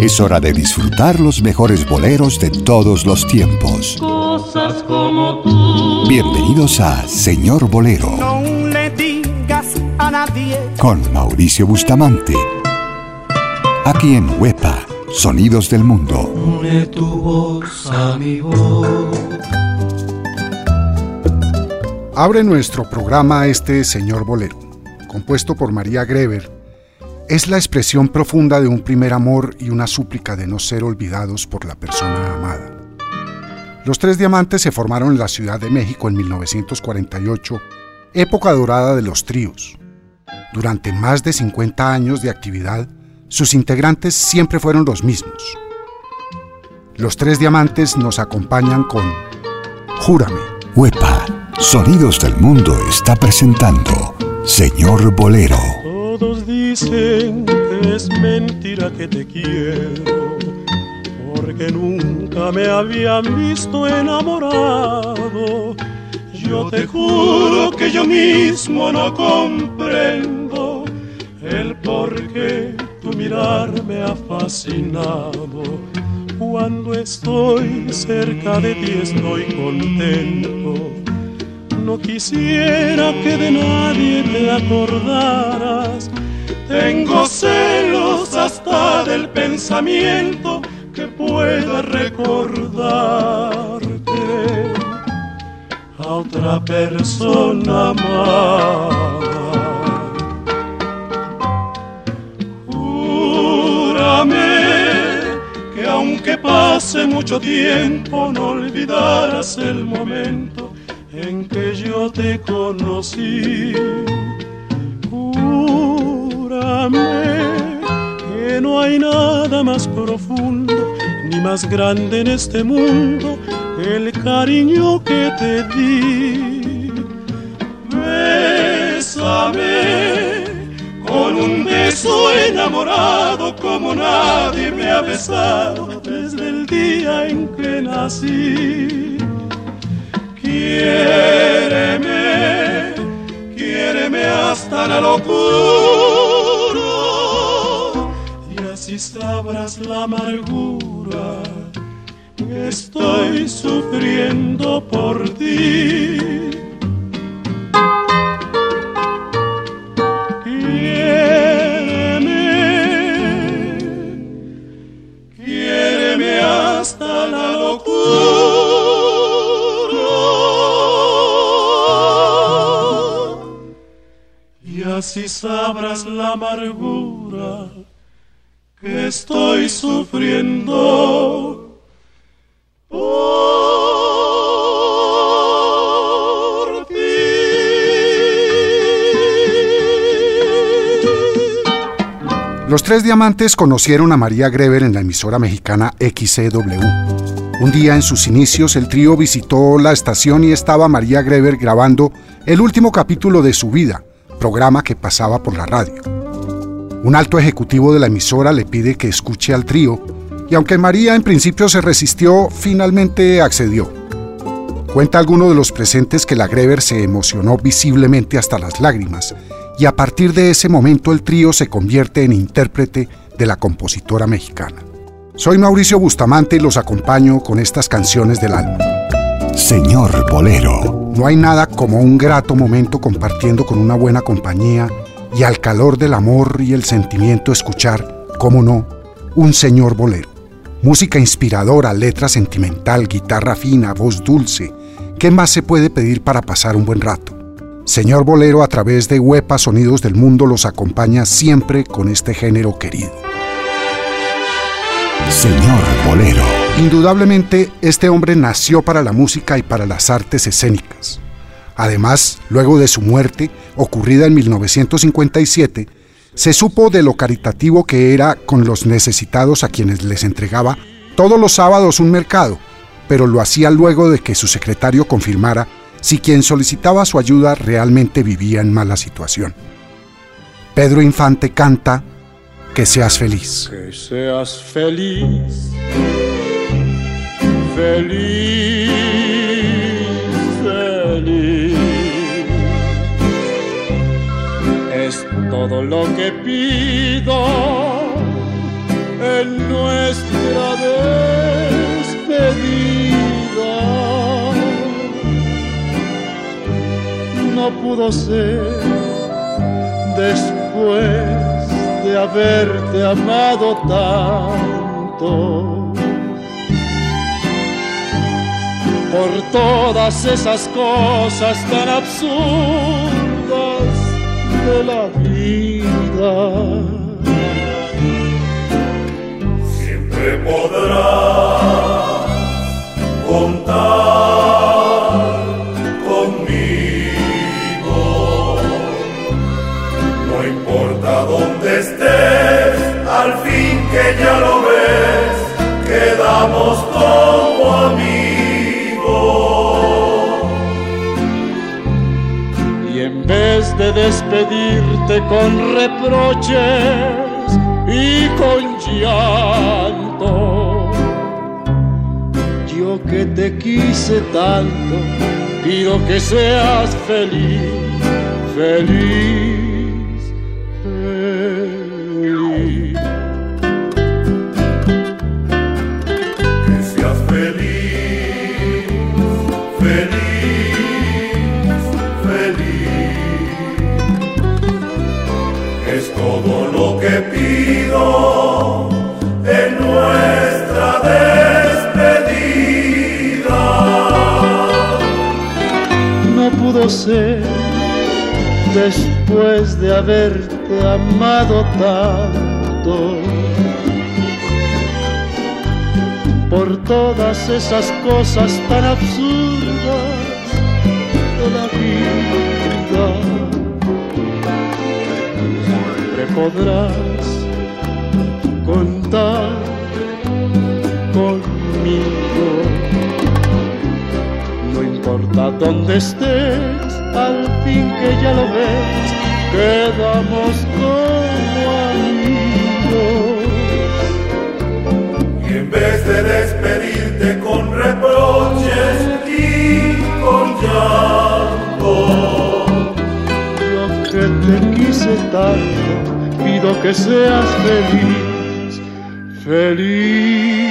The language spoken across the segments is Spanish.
Es hora de disfrutar los mejores boleros de todos los tiempos. Cosas como tú. Bienvenidos a Señor Bolero. No le digas a nadie. Con Mauricio Bustamante. Aquí en Huepa, Sonidos del Mundo. Une tu voz a mi voz. Abre nuestro programa este Señor Bolero, compuesto por María Greber es la expresión profunda de un primer amor y una súplica de no ser olvidados por la persona amada. Los Tres Diamantes se formaron en la Ciudad de México en 1948, época dorada de los tríos. Durante más de 50 años de actividad, sus integrantes siempre fueron los mismos. Los Tres Diamantes nos acompañan con Júrame. Huepa, Sonidos del Mundo está presentando Señor Bolero. Todos dicen que es mentira que te quiero, porque nunca me habían visto enamorado. Yo te juro que yo mismo no comprendo el por qué tu mirar me ha fascinado. Cuando estoy cerca de ti estoy contento no quisiera que de nadie te acordaras. Tengo celos hasta del pensamiento que pueda recordarte a otra persona amada. Júrame que aunque pase mucho tiempo no olvidarás el momento en que yo te conocí. Júrame que no hay nada más profundo ni más grande en este mundo que el cariño que te di. Bésame con un beso enamorado como nadie me ha besado desde el día en que nací Quiéreme, quiéreme hasta la locura y así sabrás la amargura que estoy sufriendo por ti. Así sabrás la amargura que estoy sufriendo. Los tres diamantes conocieron a María Greber en la emisora mexicana XCW. Un día en sus inicios el trío visitó la estación y estaba María Greber grabando el último capítulo de su vida, programa que pasaba por la radio. Un alto ejecutivo de la emisora le pide que escuche al trío y aunque María en principio se resistió, finalmente accedió. Cuenta alguno de los presentes que la Greber se emocionó visiblemente hasta las lágrimas y a partir de ese momento el trío se convierte en intérprete de la compositora mexicana. Soy Mauricio Bustamante y los acompaño con estas canciones del alma. Señor Bolero. No hay nada como un grato momento compartiendo con una buena compañía y al calor del amor y el sentimiento escuchar, cómo no, un señor bolero. Música inspiradora, letra sentimental, guitarra fina, voz dulce. ¿Qué más se puede pedir para pasar un buen rato? Señor Bolero a través de Huepa Sonidos del Mundo los acompaña siempre con este género querido. Señor Bolero. Indudablemente, este hombre nació para la música y para las artes escénicas. Además, luego de su muerte, ocurrida en 1957, se supo de lo caritativo que era con los necesitados a quienes les entregaba todos los sábados un mercado, pero lo hacía luego de que su secretario confirmara si quien solicitaba su ayuda realmente vivía en mala situación. Pedro Infante canta Que seas feliz. Que seas feliz, feliz, feliz. Es todo lo que pido en nuestra despedida. No pudo ser después de haberte amado tanto. Por todas esas cosas tan absurdas de la vida. Siempre podrás contar conmigo. No importa dónde estés, al fin que ya lo ves, quedamos como de despedirte con reproches y con llanto, yo que te quise tanto, pido que seas feliz, feliz, después de haberte amado tanto. Por todas esas cosas tan absurdas de la vida, siempre podrás contar conmigo. No importa dónde estés, al fin que ya lo ves, quedamos como amigos. Y en vez de despedirte con reproches y con llanto, Yo que te quise tanto, pido que seas feliz, feliz.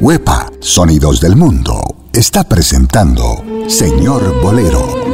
Huepa, Sonidos del Mundo, está presentando Señor Bolero.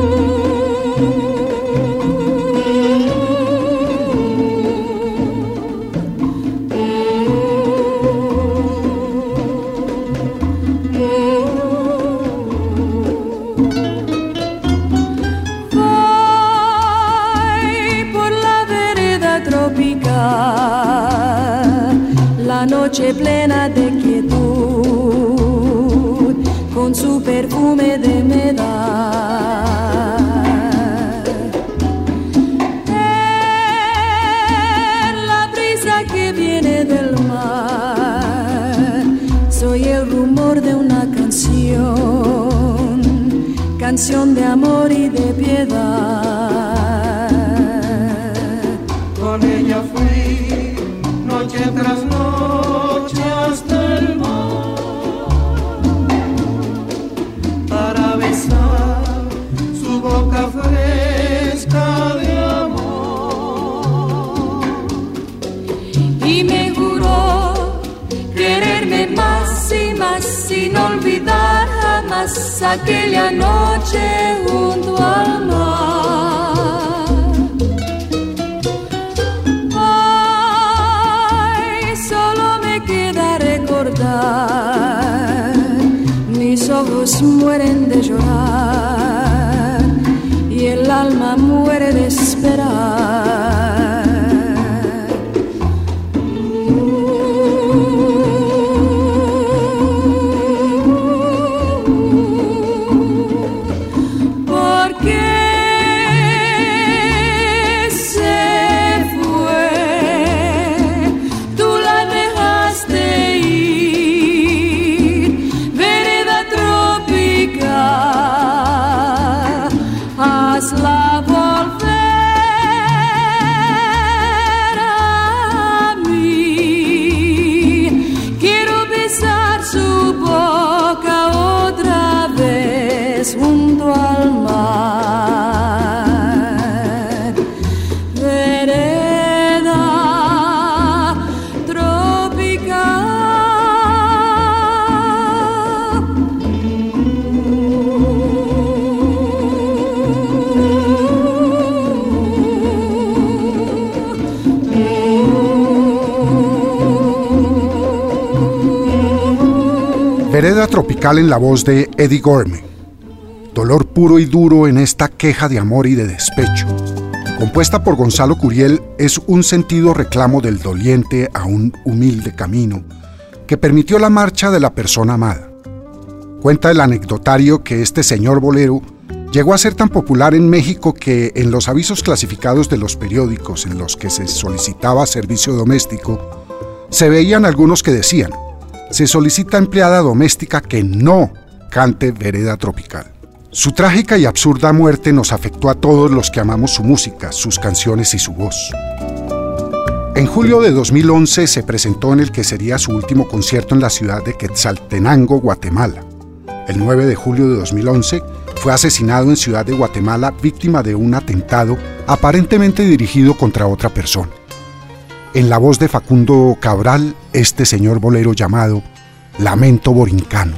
Tropical en la voz de Eddie Gorme. Dolor puro y duro en esta queja de amor y de despecho. Compuesta por Gonzalo Curiel, es un sentido reclamo del doliente a un humilde camino que permitió la marcha de la persona amada. Cuenta el anecdotario que este señor bolero llegó a ser tan popular en México que en los avisos clasificados de los periódicos en los que se solicitaba servicio doméstico, se veían algunos que decían, se solicita empleada doméstica que no cante vereda tropical. Su trágica y absurda muerte nos afectó a todos los que amamos su música, sus canciones y su voz. En julio de 2011 se presentó en el que sería su último concierto en la ciudad de Quetzaltenango, Guatemala. El 9 de julio de 2011 fue asesinado en Ciudad de Guatemala víctima de un atentado aparentemente dirigido contra otra persona. En la voz de Facundo Cabral, este señor bolero llamado Lamento Borincano.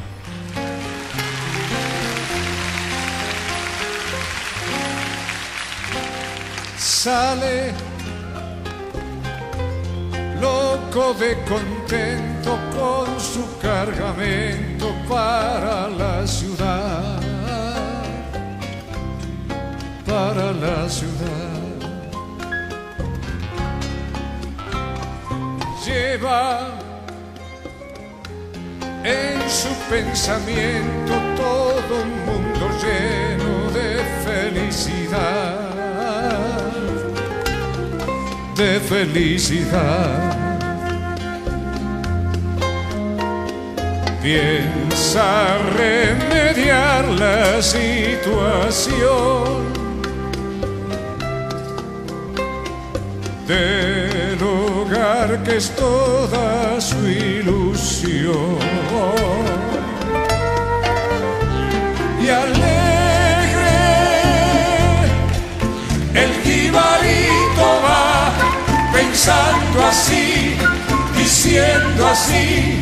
Sale loco de contento con su cargamento para la ciudad, para la ciudad. Lleva en su pensamiento todo un mundo lleno de felicidad de felicidad. Piensa remediar la situación del hogar que es toda su ilusión. Y alegre el jibarito va pensando así, diciendo así,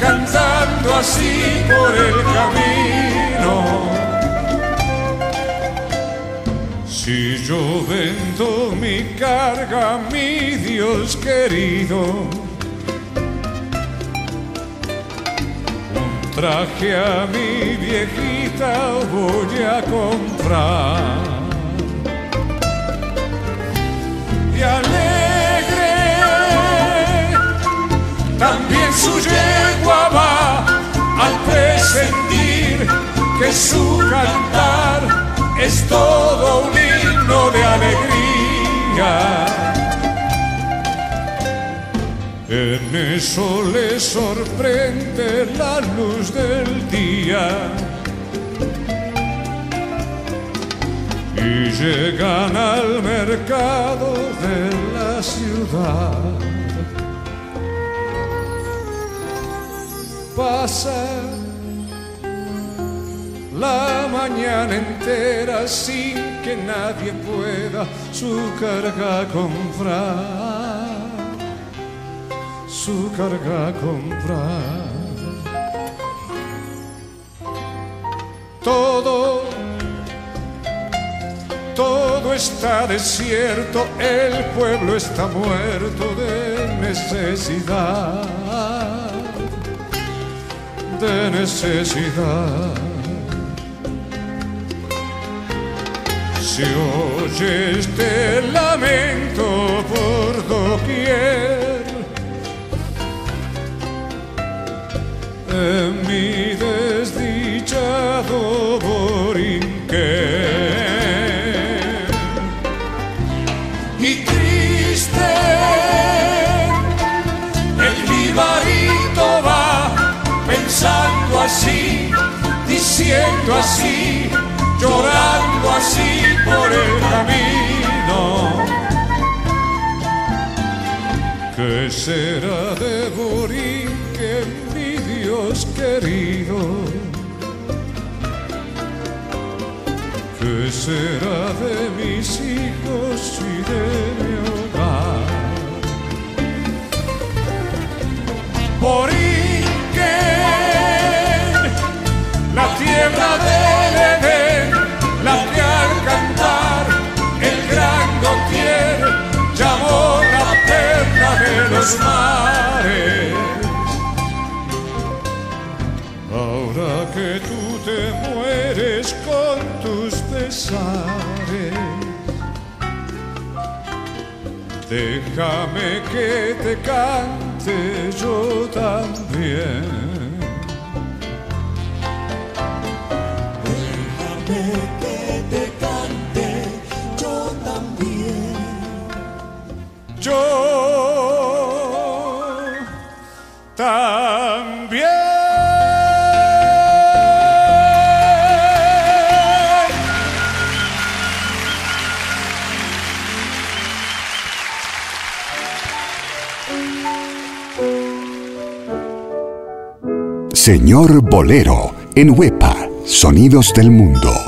cantando así por el camino. Si yo vendo mi carga, mi Dios querido, un traje a mi viejita voy a comprar. Y alegre también su yegua va al presentir que su cantar es todo un himno de alegría. En eso le sorprende la luz del día. Y llegan al mercado de la ciudad. Pasa la mañana entera sin que nadie pueda su carga comprar, su carga comprar. Todo, todo está desierto, el pueblo está muerto de necesidad, de necesidad. Se oye este lamento por doquier en mi desdichado borinquén. Y triste el jibarito va pensando así, diciendo así llorando así por el camino. ¿Qué será de Borinque, mi Dios querido? ¿Qué será de mis hijos y de mi hogar? Borinque, la tierra del los mares. Ahora que tú te mueres con tus pesares, déjame que te cante yo también. También. Señor Bolero, en Huepa, Sonidos del Mundo.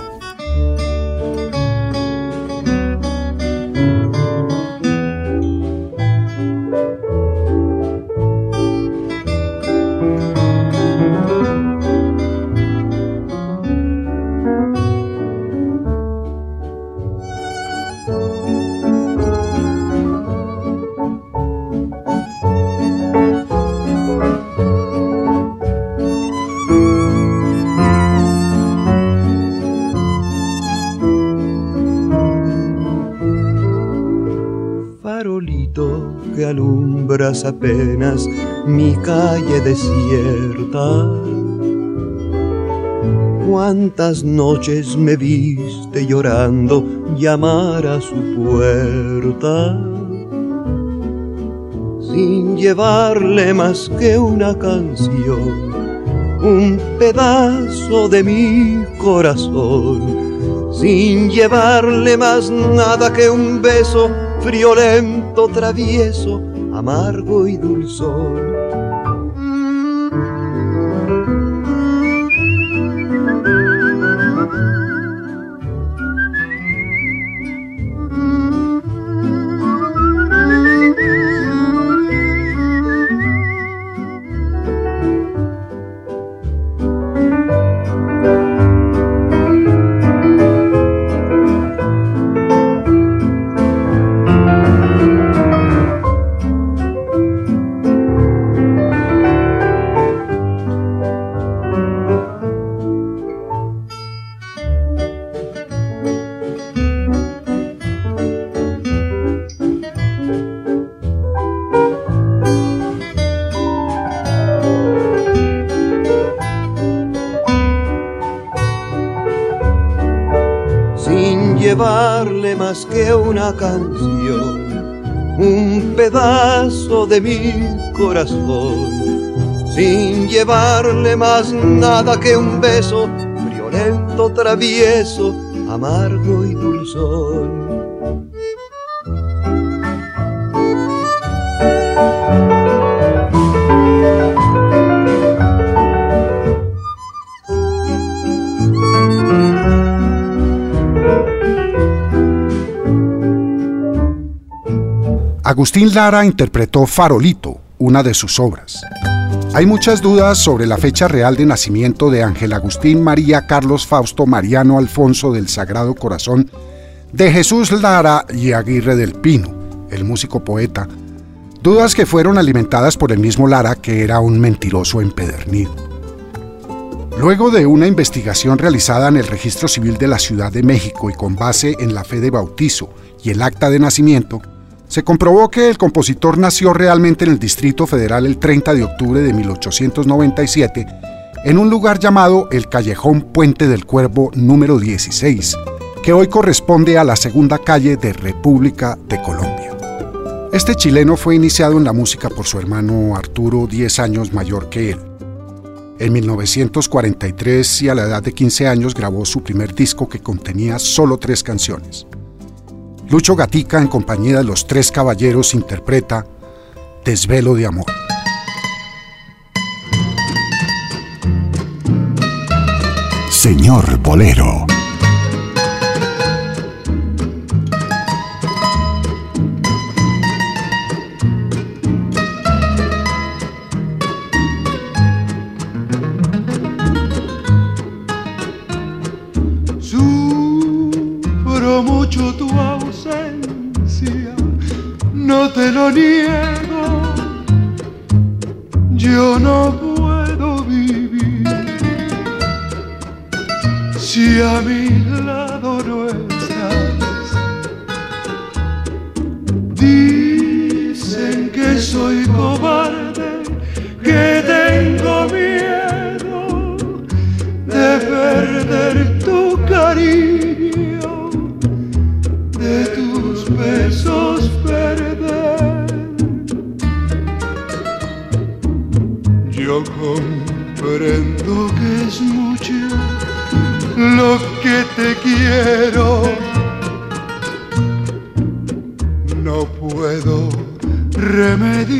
Mi calle desierta. Cuántas noches me viste llorando llamar a su puerta sin llevarle más que una canción, un pedazo de mi corazón, sin llevarle más nada que un beso friolento, travieso, amargo y dulzón. Canción, un pedazo de mi corazón, sin llevarle más nada que un beso friolento, travieso, amargo y dulzón. Agustín Lara interpretó Farolito, una de sus obras. Hay muchas dudas sobre la fecha real de nacimiento de Ángel Agustín María Carlos Fausto Mariano Alfonso del Sagrado Corazón de Jesús Lara y Aguirre del Pino, el músico poeta, dudas que fueron alimentadas por el mismo Lara que era un mentiroso empedernido. Luego de una investigación realizada en el Registro Civil de la Ciudad de México y con base en la fe de bautizo y el acta de nacimiento, se comprobó que el compositor nació realmente en el Distrito Federal el 30 de octubre de 1897, en un lugar llamado el Callejón Puente del Cuervo número 16, que hoy corresponde a la segunda calle de República de Colombia. Este chileno fue iniciado en la música por su hermano Arturo, 10 años mayor que él. En 1943 y a la edad de 15 años grabó su primer disco que contenía solo tres canciones. Lucho Gatica, en compañía de los tres caballeros, interpreta Desvelo de Amor. Señor Bolero. No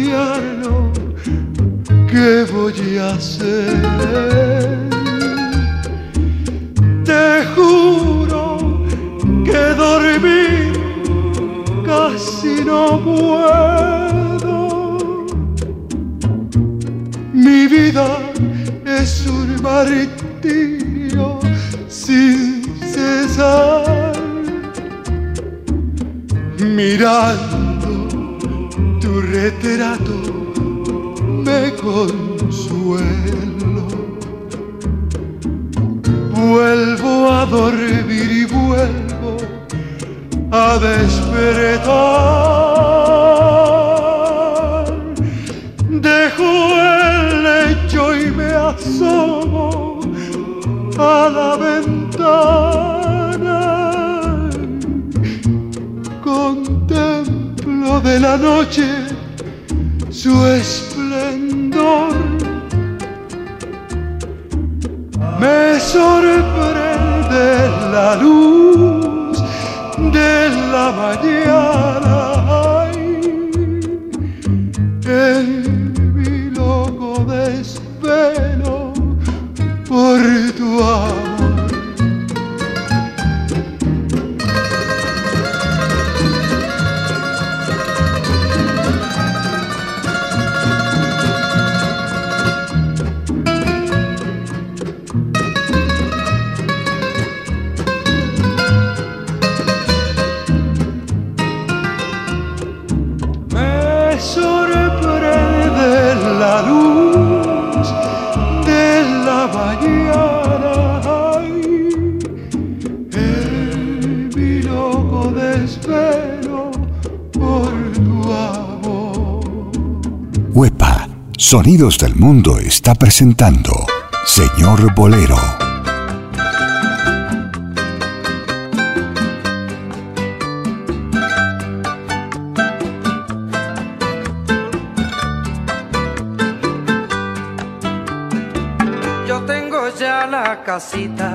invierno, ¿qué voy a hacer? Te juro que dormir casi no puedo. Mi vida es un martirio sin cesar. Mirando que trato de consuelo. Vuelvo a dormir y vuelvo a despertar. Dejo el lecho y me asomo a la ventana. Contemplo de la noche desespero por tu amor. Huepa, Sonidos del Mundo está presentando Señor Bolero. Yo tengo ya la casita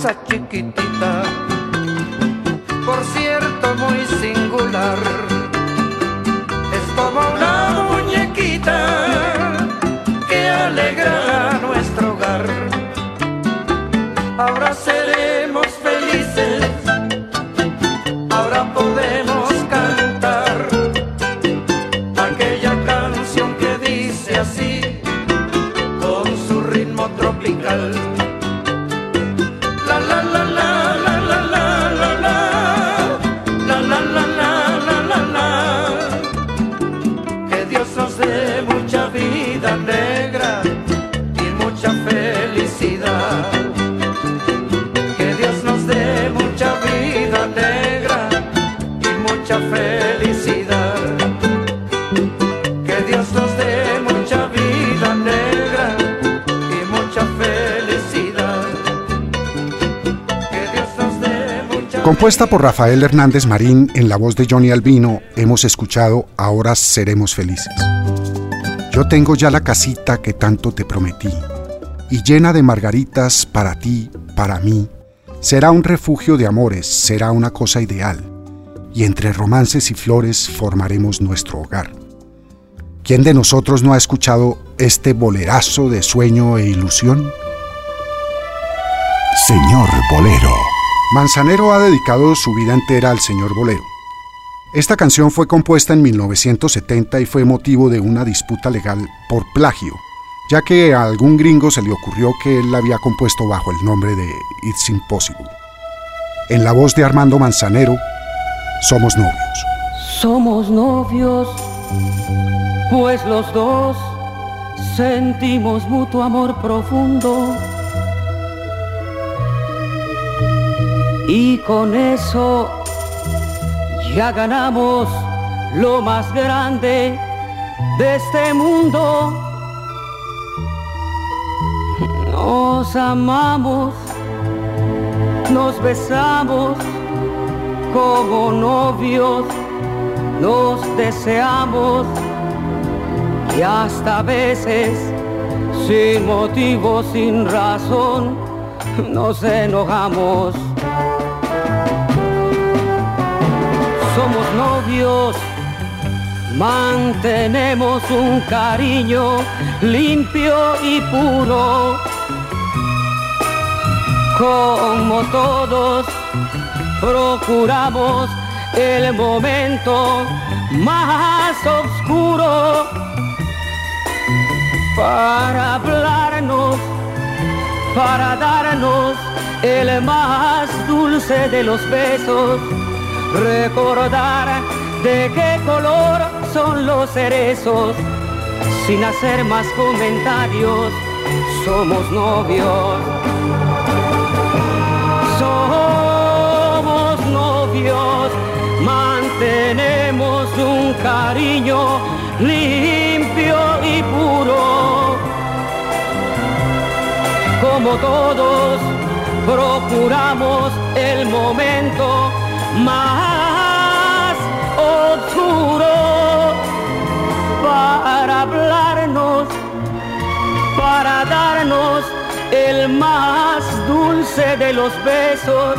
cosa chiquitita, por cierto muy singular, es como una muñequita que alegra Compuesta por Rafael Hernández Marín en la voz de Johnny Albino, hemos escuchado Ahora seremos felices. Yo tengo ya la casita que tanto te prometí, y llena de margaritas para ti, para mí. Será un refugio de amores, será una cosa ideal, y entre romances y flores formaremos nuestro hogar. ¿Quién de nosotros no ha escuchado este bolerazo de sueño e ilusión? Señor Bolero. Manzanero ha dedicado su vida entera al señor Bolero. Esta canción fue compuesta en 1970 y fue motivo de una disputa legal por plagio, ya que a algún gringo se le ocurrió que él la había compuesto bajo el nombre de It's Impossible. En la voz de Armando Manzanero, Somos novios. Somos novios, pues los dos sentimos mutuo amor profundo. Y con eso ya ganamos lo más grande de este mundo. Nos amamos, nos besamos como novios, nos deseamos y hasta a veces sin motivo, sin razón, nos enojamos. Somos novios, mantenemos un cariño limpio y puro. Como todos, procuramos el momento más oscuro para hablarnos, para darnos el más dulce de los besos recordar de qué color son los cerezos, sin hacer más comentarios, somos novios. Somos novios, mantenemos un cariño limpio y puro. Como todos, procuramos el momento más oscuro para hablarnos, para darnos el más dulce de los besos,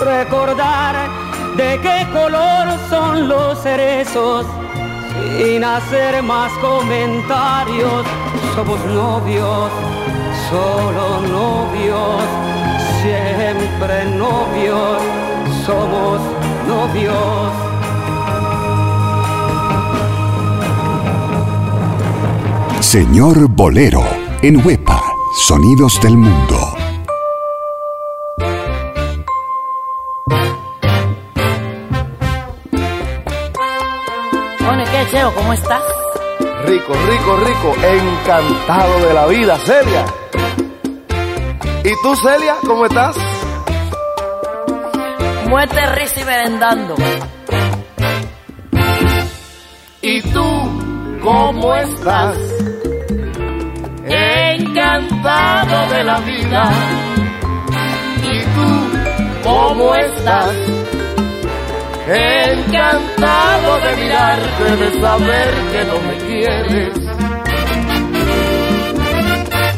recordar de qué color son los cerezos, sin hacer más comentarios, somos novios, solo novios, siempre novios somos novios. Señor Bolero, en Huepa, Sonidos del Mundo. Bueno, ¿qué cheo? ¿Cómo estás? Rico, rico, rico, encantado de la vida, Celia. ¿Y tú, Celia, cómo estás? Muerte, risa y. ¿Y tú cómo estás? Encantado de la vida. ¿Y tú cómo estás? Encantado de mirarte, de saber que no me quieres.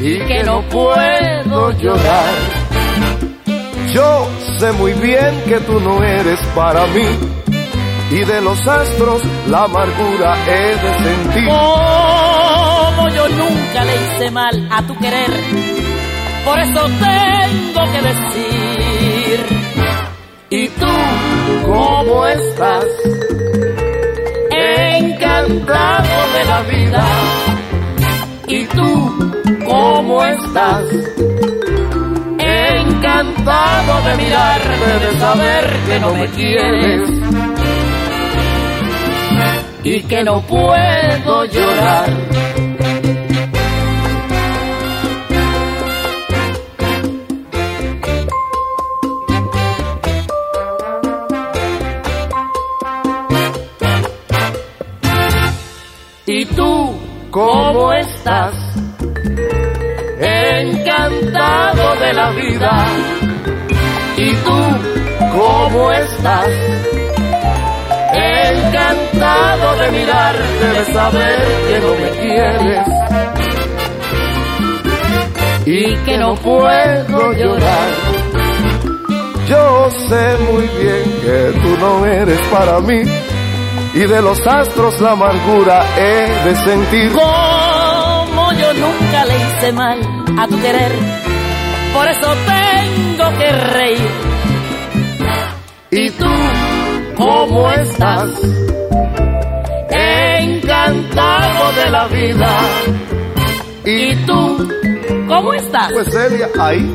Y que no puedo llorar. Yo sé muy bien que tú no eres para mí. Y de los astros la amargura he de sentir. Como yo nunca le hice mal a tu querer, por eso tengo que decir. ¿Y tú cómo estás? Encantado de la vida. ¿Y tú cómo estás? Encantado de mirarte, de saber que no me quieres y que no puedo llorar. ¿Y tú cómo estás? De la vida. ¿Y tú cómo ¿cómo estás? Encantado de mirarte, de saber que no me quieres y que no puedo llorar. Yo sé muy bien que tú no eres para mí y de los astros la amargura he de sentir. Como yo nunca le hice mal a tu querer, por eso tengo que reír. ¿Y tú cómo estás? Encantado de la vida. ¿Y tú cómo estás? Pues Celia, ahí.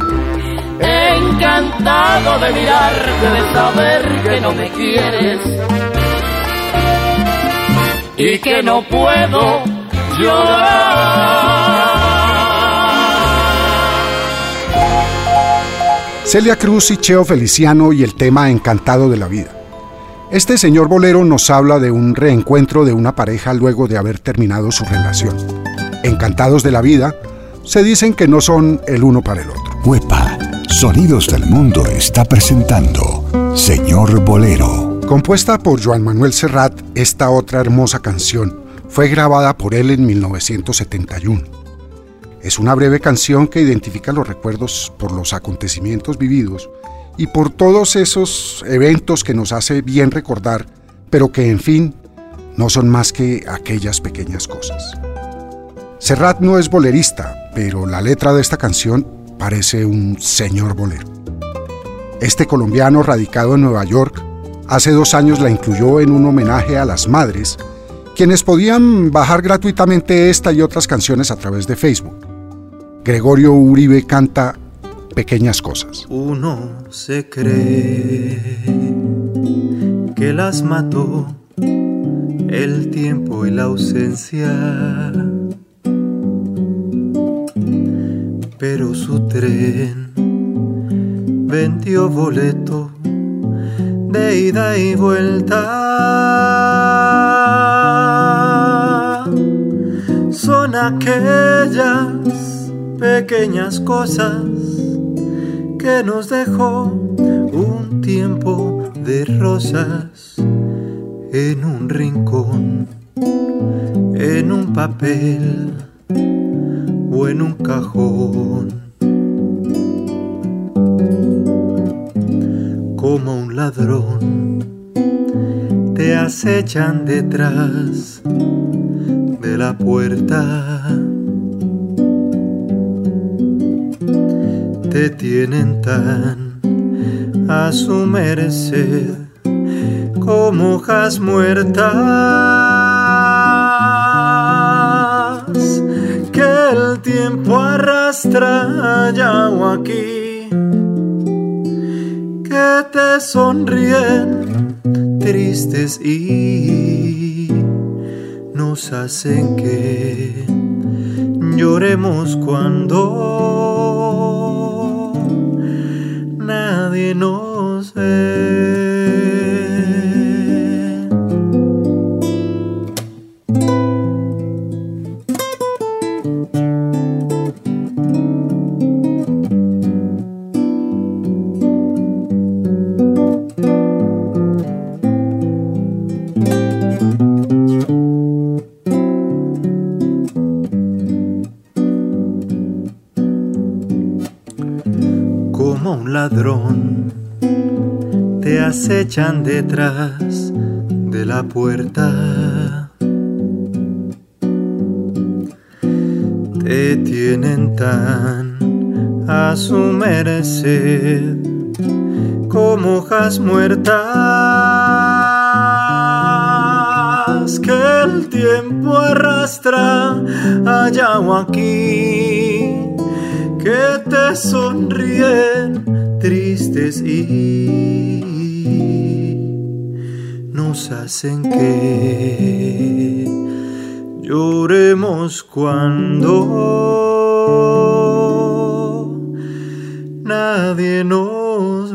Encantado de mirarte, de saber que no me quieres y que no puedo llorar. Celia Cruz y Cheo Feliciano y el tema Encantado de la vida. Este señor bolero nos habla de un reencuentro de una pareja luego de haber terminado su relación. Encantados de la vida, se dicen que no son el uno para el otro. Huepa, Sonidos del Mundo está presentando Señor Bolero. Compuesta por Joan Manuel Serrat, esta otra hermosa canción fue grabada por él en 1971. Es una breve canción que identifica los recuerdos por los acontecimientos vividos y por todos esos eventos que nos hace bien recordar, pero que en fin no son más que aquellas pequeñas cosas. Serrat no es bolerista, pero la letra de esta canción parece un señor bolero. Este colombiano radicado en Nueva York hace dos años la incluyó en un homenaje a las madres, quienes podían bajar gratuitamente esta y otras canciones a través de Facebook. Gregorio Uribe canta Pequeñas Cosas. Uno se cree que las mató el tiempo y la ausencia pero su tren vendió boleto de ida y vuelta. Son aquellas pequeñas cosas que nos dejó un tiempo de rosas en un rincón, en un papel o en un cajón. Como un ladrón te acechan detrás de la puerta. Tienen tan a su merced como hojas muertas que el tiempo arrastra allá o aquí, que te sonríen tristes y nos hacen que lloremos cuando nadie nos ve. Acechan detrás de la puerta. Te tienen tan a su merced como hojas muertas que el tiempo arrastra allá o aquí que te sonríen tristes y hacen que lloremos cuando nadie nos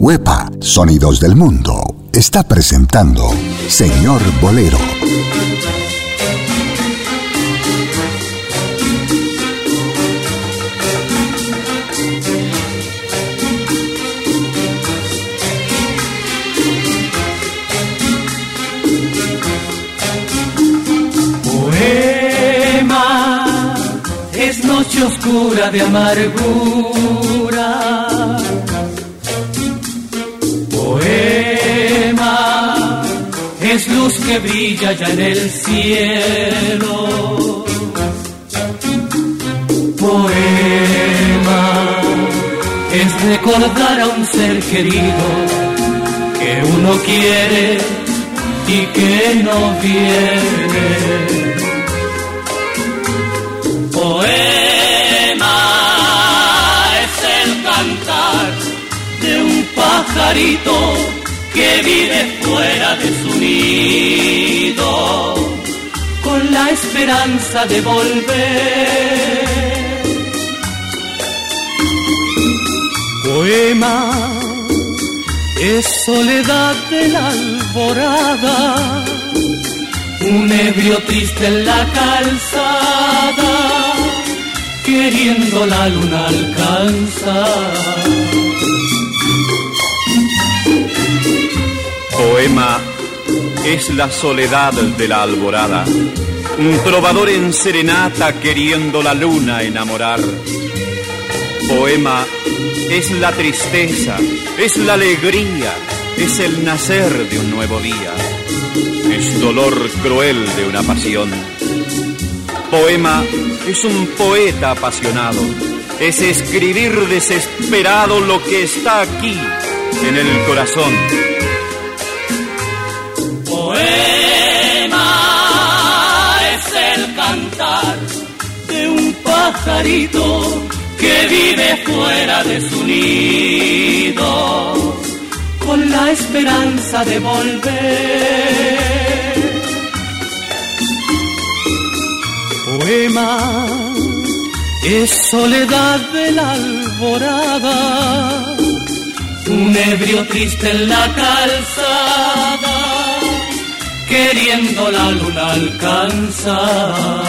Huepa, Sonidos del Mundo, está presentando Señor Bolero. De amargura. Poema es luz que brilla ya en el cielo. Poema es recordar a un ser querido que uno quiere y que no viene. Pajarito que vive fuera de su nido con la esperanza de volver. Poema es soledad de la alborada, un ebrio triste en la calzada, queriendo la luna alcanzar. Poema es la soledad de la alborada, un trovador en serenata queriendo la luna enamorar. Poema es la tristeza, es la alegría, es el nacer de un nuevo día, es dolor cruel de una pasión. Poema es un poeta apasionado, es escribir desesperado lo que está aquí en el corazón. Pajarito que vive fuera de su nido con la esperanza de volver. Poema es soledad de la alborada, un ebrio triste en la calzada, queriendo la luna alcanzar.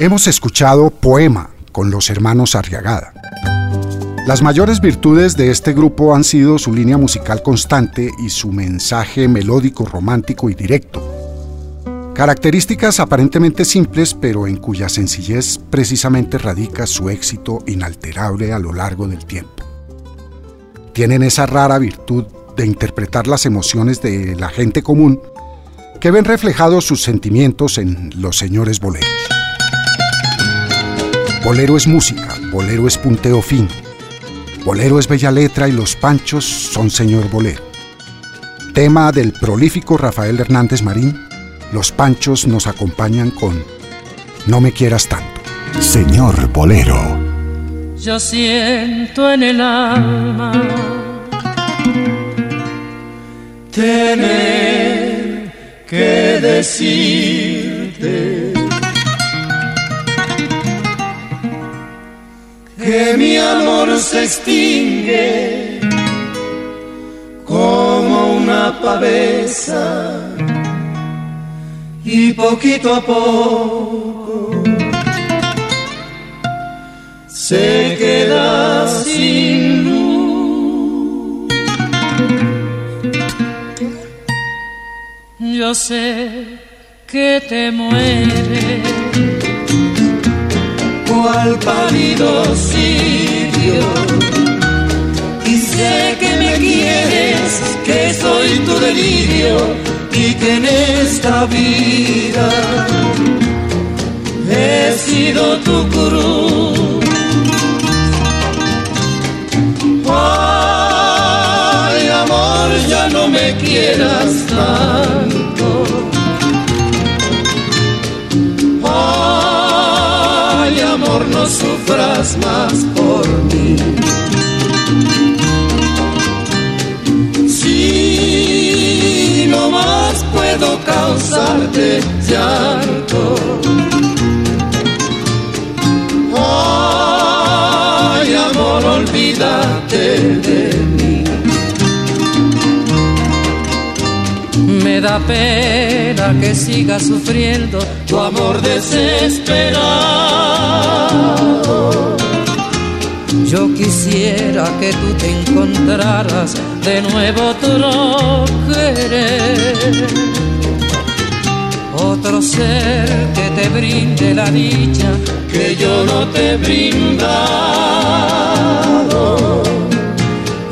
Hemos escuchado Poema con los hermanos Arriagada. Las mayores virtudes de este grupo han sido su línea musical constante y su mensaje melódico, romántico y directo. Características aparentemente simples, pero en cuya sencillez precisamente radica su éxito inalterable a lo largo del tiempo. Tienen esa rara virtud de interpretar las emociones de la gente común que ven reflejados sus sentimientos en los señores boleros. Bolero es música, bolero es punteo fino, bolero es bella letra y los panchos son señor bolero. Tema del prolífico Rafael Hernández Marín, los panchos nos acompañan con No me quieras tanto. Señor bolero. Yo siento en el alma tener que decirte que mi amor se extingue como una pavesa y poquito a poco se queda sin luz. Yo sé que te mueres cual pálido sirio y sé que me quieres, que soy tu delirio y que en esta vida he sido tu cruz. Ay, amor, ya no me quieras tanto. No sufras más por mí. Si no más puedo causarte llanto. Ay, amor, olvídate de mí. Me da pena que siga sufriendo tu amor desesperado. Yo quisiera que tú te encontraras de nuevo otro querer. otro ser que te brinde la dicha que yo no te he brindado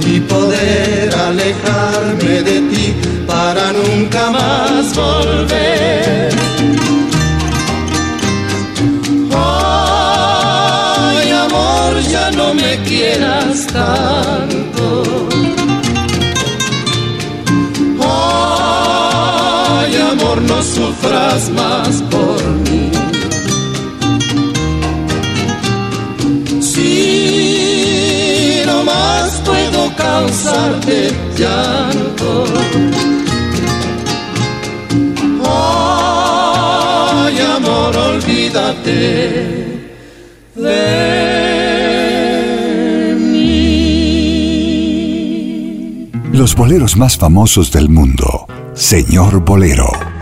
y poder alejarme de ti para nunca más volver. Quieras tanto. Ay, amor, no sufras más por mí. Si no más puedo causarte llanto. Ay, amor, olvídate de Los boleros más famosos del mundo. Señor Bolero.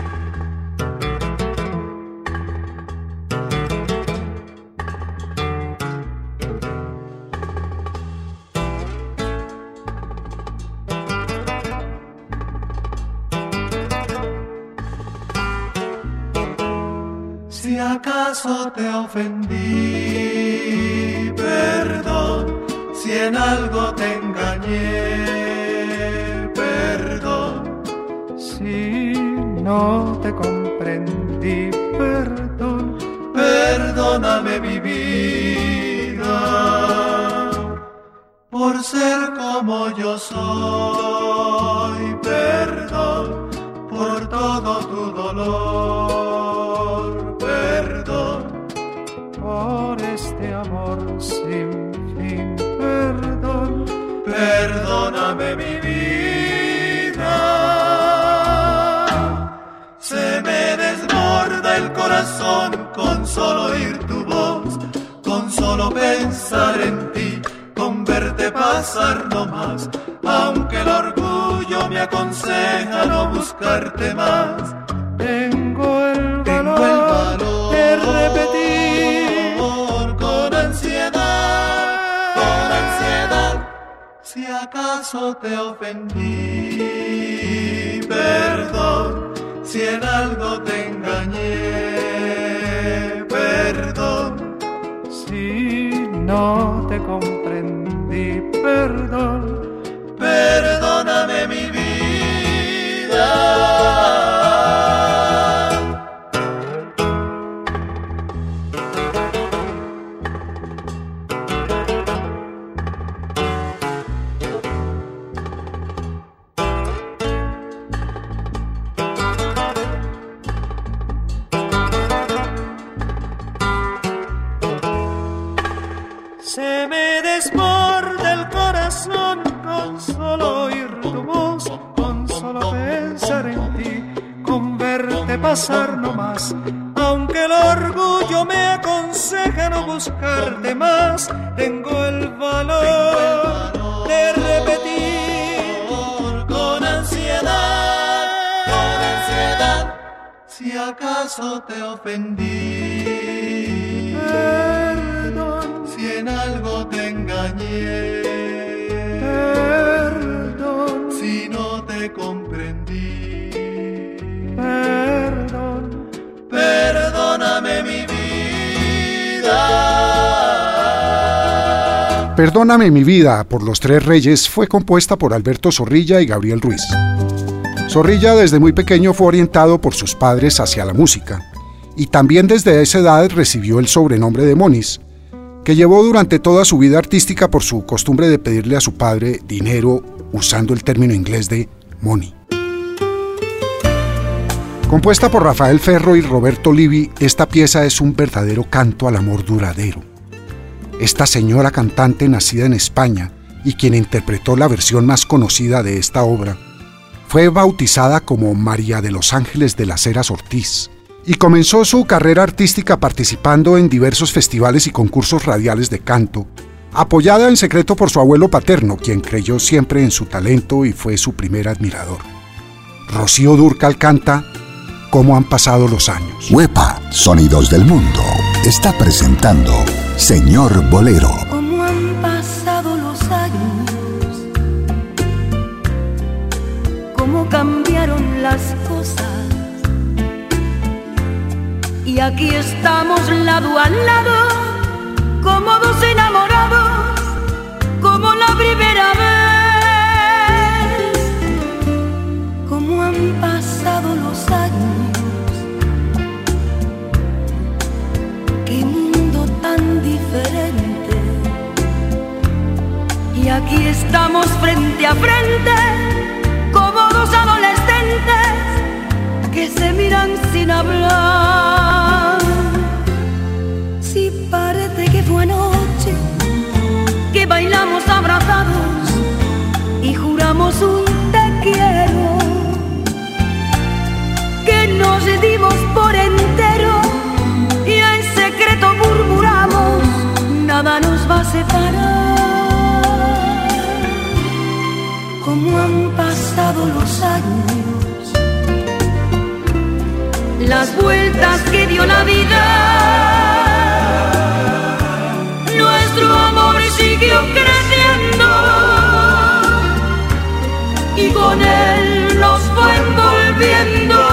Perdóname mi vida por los tres reyes fue compuesta por Alberto Zorrilla y Gabriel Ruiz. Zorrilla desde muy pequeño fue orientado por sus padres hacia la música y también desde esa edad recibió el sobrenombre de Monis, que llevó durante toda su vida artística por su costumbre de pedirle a su padre dinero usando el término inglés de money. Compuesta por Rafael Ferro y Roberto Livi, esta pieza es un verdadero canto al amor duradero. Esta señora cantante nacida en España y quien interpretó la versión más conocida de esta obra, fue bautizada como María de los Ángeles de las Heras Ortiz y comenzó su carrera artística participando en diversos festivales y concursos radiales de canto, apoyada en secreto por su abuelo paterno, quien creyó siempre en su talento y fue su primer admirador. Rocío Durcal canta Cómo han pasado los años. Huepa, Sonidos del Mundo, está presentando Señor Bolero. ¿Cómo han pasado los años? ¿Cómo cambiaron las cosas? Y aquí estamos lado a lado, como dos enamorados, como la primera vez. Años, qué mundo tan diferente. Y aquí estamos frente a frente, como dos adolescentes que se miran sin hablar. Si parece que fue anoche que bailamos abrazados y juramos un separar. Como han pasado los años las vueltas que dio la vida. Nuestro amor siguió creciendo y con él nos fue envolviendo.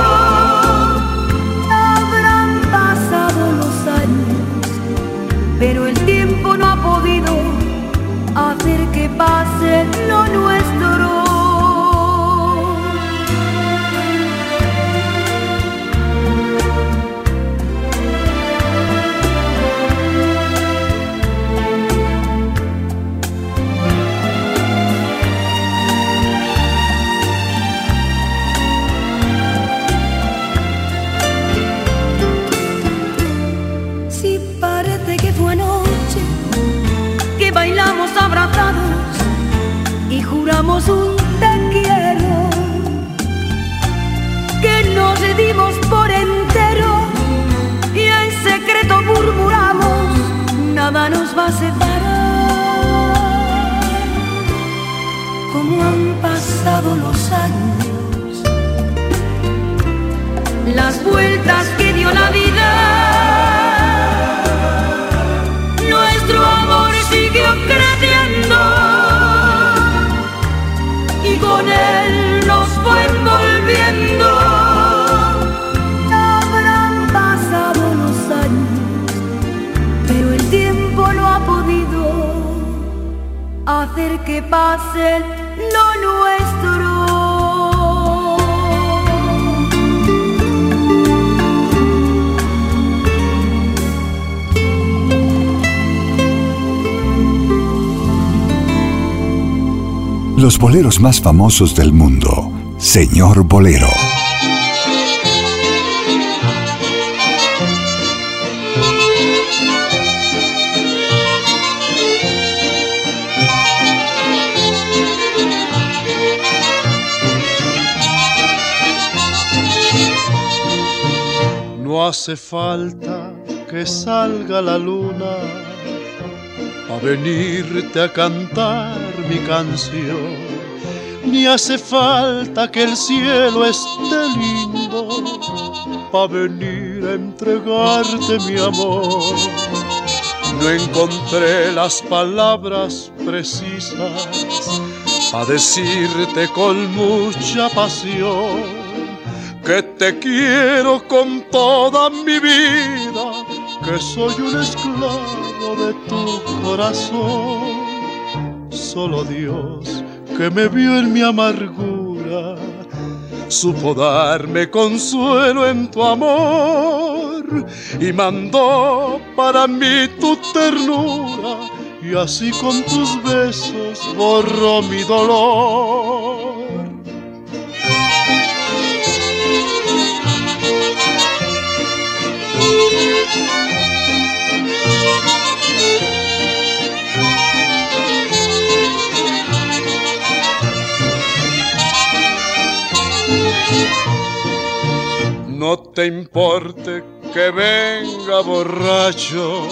Boleros más famosos del mundo. Señor Bolero. No hace falta que salga la luna a venirte a cantar mi canción. Ni hace falta que el cielo esté lindo para venir a entregarte mi amor. No encontré las palabras precisas para decirte con mucha pasión que te quiero con toda mi vida, que soy un esclavo de tu corazón. Solo Dios que me vio en mi amargura, supo darme consuelo en tu amor y mandó para mí tu ternura y así con tus besos borró mi dolor. No te importe que venga borracho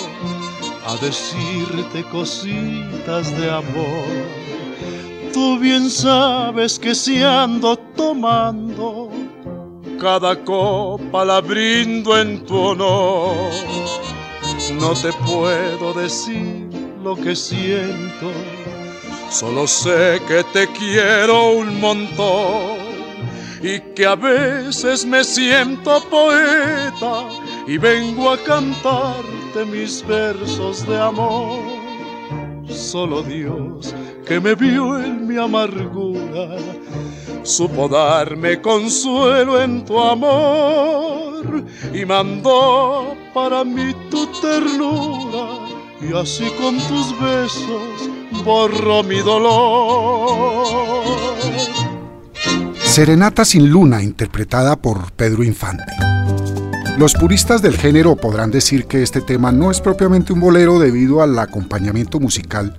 a decirte cositas de amor. Tú bien sabes que si ando tomando, cada copa la brindo en tu honor. No te puedo decir lo que siento, solo sé que te quiero un montón y que a veces me siento poeta y vengo a cantarte mis versos de amor. Solo Dios que me vio en mi amargura supo darme consuelo en tu amor y mandó para mí tu ternura y así con tus besos borro mi dolor. Serenata sin luna, interpretada por Pedro Infante. Los puristas del género podrán decir que este tema no es propiamente un bolero debido al acompañamiento musical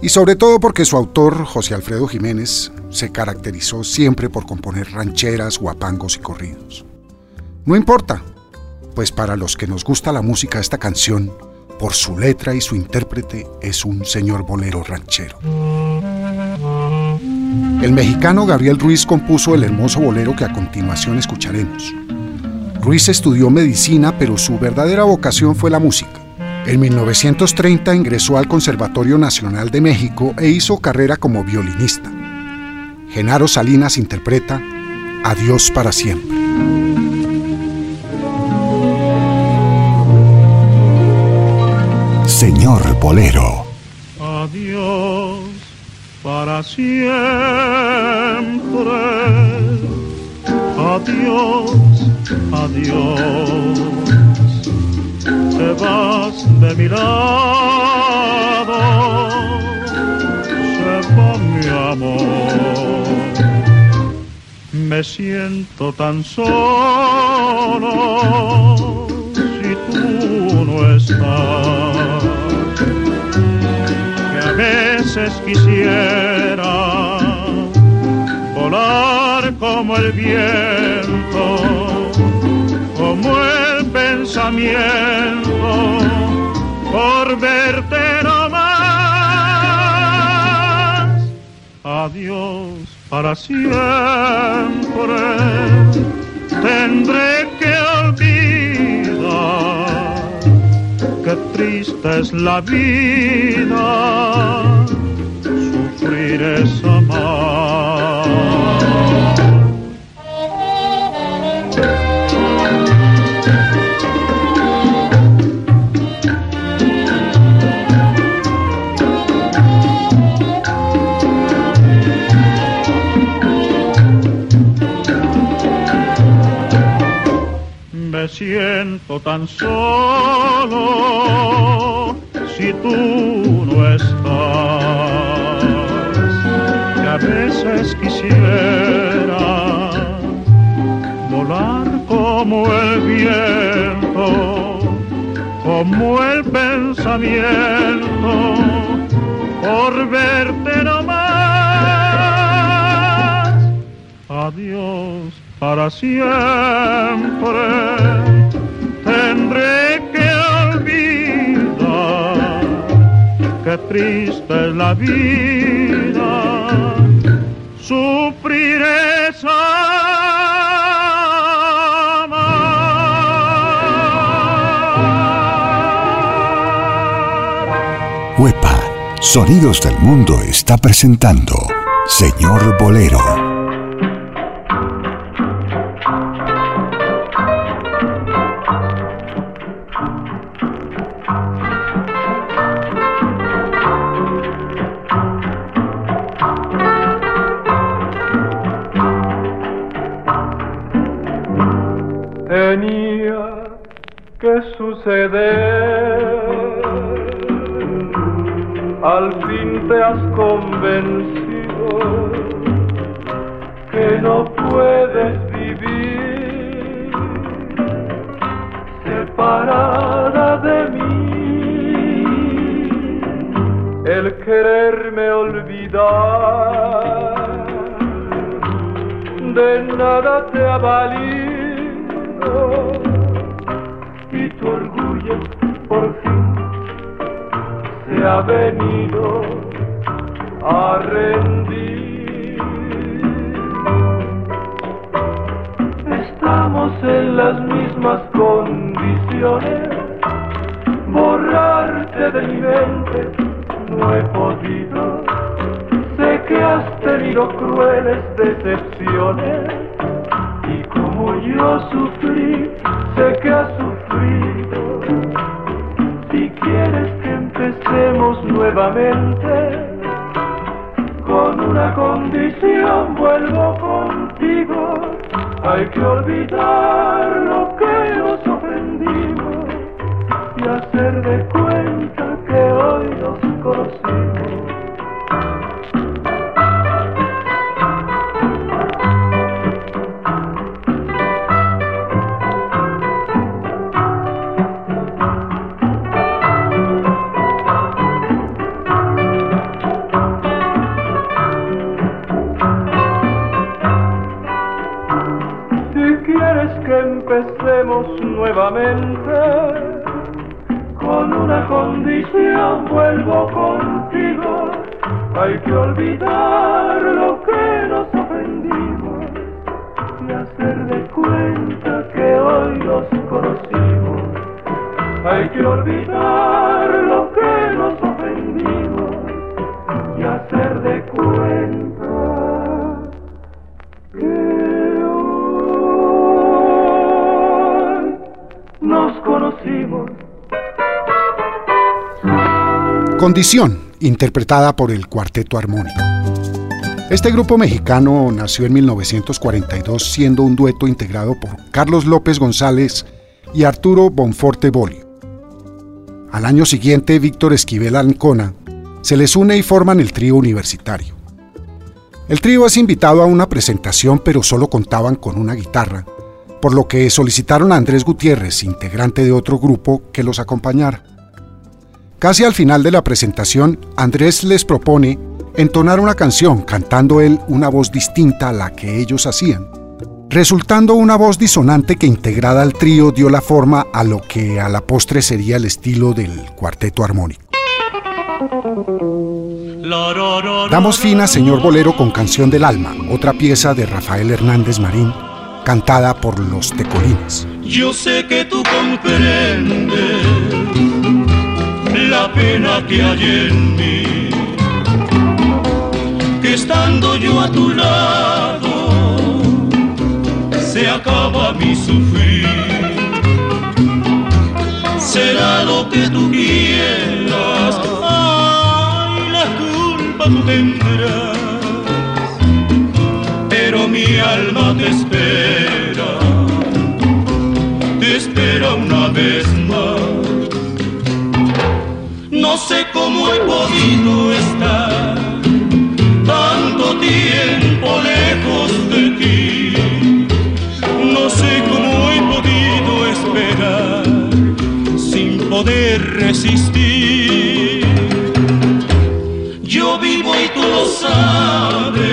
y sobre todo porque su autor, José Alfredo Jiménez, se caracterizó siempre por componer rancheras, guapangos y corridos. No importa, pues para los que nos gusta la música esta canción, por su letra y su intérprete, es un señor bolero ranchero. El mexicano Gabriel Ruiz compuso el hermoso bolero que a continuación escucharemos. Ruiz estudió medicina, pero su verdadera vocación fue la música. En 1930 ingresó al Conservatorio Nacional de México e hizo carrera como violinista. Genaro Salinas interpreta Adiós para siempre. Señor Bolero. Adiós para siempre. Adiós, adiós. Te vas de mi lado. Se va mi amor. Me siento tan solo si tú no estás. Quisiera volar como el viento, como el pensamiento, por verte no más. Adiós para siempre, tendré que olvidar. Qué triste es la vida, Me siento tan solo si tú no estás. Que a veces quisiera volar como el viento, como el pensamiento, por verte no más. Adiós para siempre. Tendré que olvidar qué triste es la vida. Sufrir es Huepa, Sonidos del Mundo está presentando Señor Bolero. Vivir separada de mí. El quererme olvidar de nada te ha valido y tu orgullo por fin se ha venido a rendir. Condiciones, borrarte de mi mente no he podido. Sé que has tenido crueles decepciones y como yo sufrí, sé que has sufrido. Si quieres que empecemos nuevamente, con una condición vuelvo contigo. Hay que olvidar y hacer vuelvo contigo. Hay que olvidar lo que nos ofendimos y hacer de cuenta que hoy nos conocimos. Hay que olvidar lo que nos ofendimos y hacer Condición, interpretada por el Cuarteto Armónico. Este grupo mexicano nació en 1942 siendo un dueto integrado por Carlos López González y Arturo Bonforte Bolio. Al año siguiente, Víctor Esquivel Ancona se les une y forman el trío universitario. El trío es invitado a una presentación pero solo contaban con una guitarra, por lo que solicitaron a Andrés Gutiérrez, integrante de otro grupo, que los acompañara. Casi al final de la presentación, Andrés les propone entonar una canción cantando él una voz distinta a la que ellos hacían, resultando una voz disonante que integrada al trío dio la forma a lo que a la postre sería el estilo del cuarteto armónico. Damos fin a Señor Bolero con Canción del Alma, otra pieza de Rafael Hernández Marín, cantada por los Tecolines. Yo sé que tú comprendes la pena que hay en mí. Que estando yo a tu lado, se acaba mi sufrir. Será lo que tú quieras, ay, la culpa tú tendrás. Pero mi alma te espera, te espera una vez más no sé cómo he podido estar tanto tiempo lejos de ti. No sé cómo he podido esperar sin poder resistir. Yo vivo y tú lo sabes,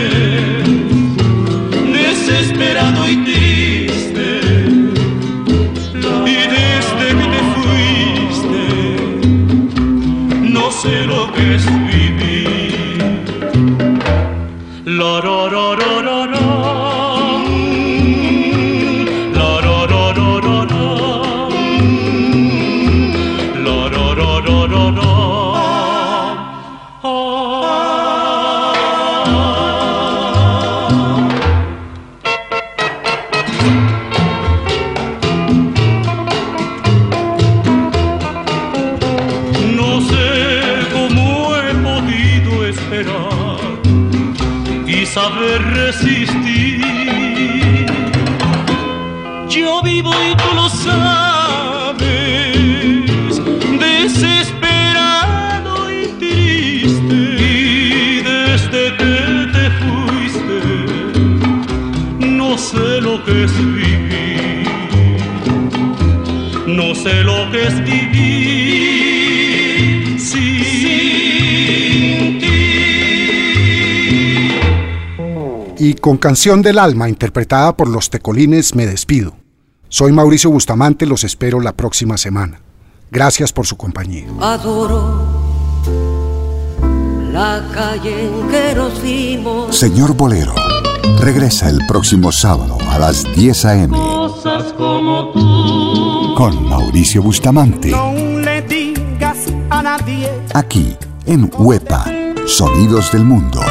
Con Canción del Alma, interpretada por los Tecolines, me despido. Soy Mauricio Bustamante, los espero la próxima semana. Gracias por su compañía. Adoro la calle en que nos vimos. Señor Bolero, regresa el próximo sábado a las 10 a.m. como tú. Con Mauricio Bustamante. No le digas a nadie. Aquí, en Huepa, Sonidos del Mundo.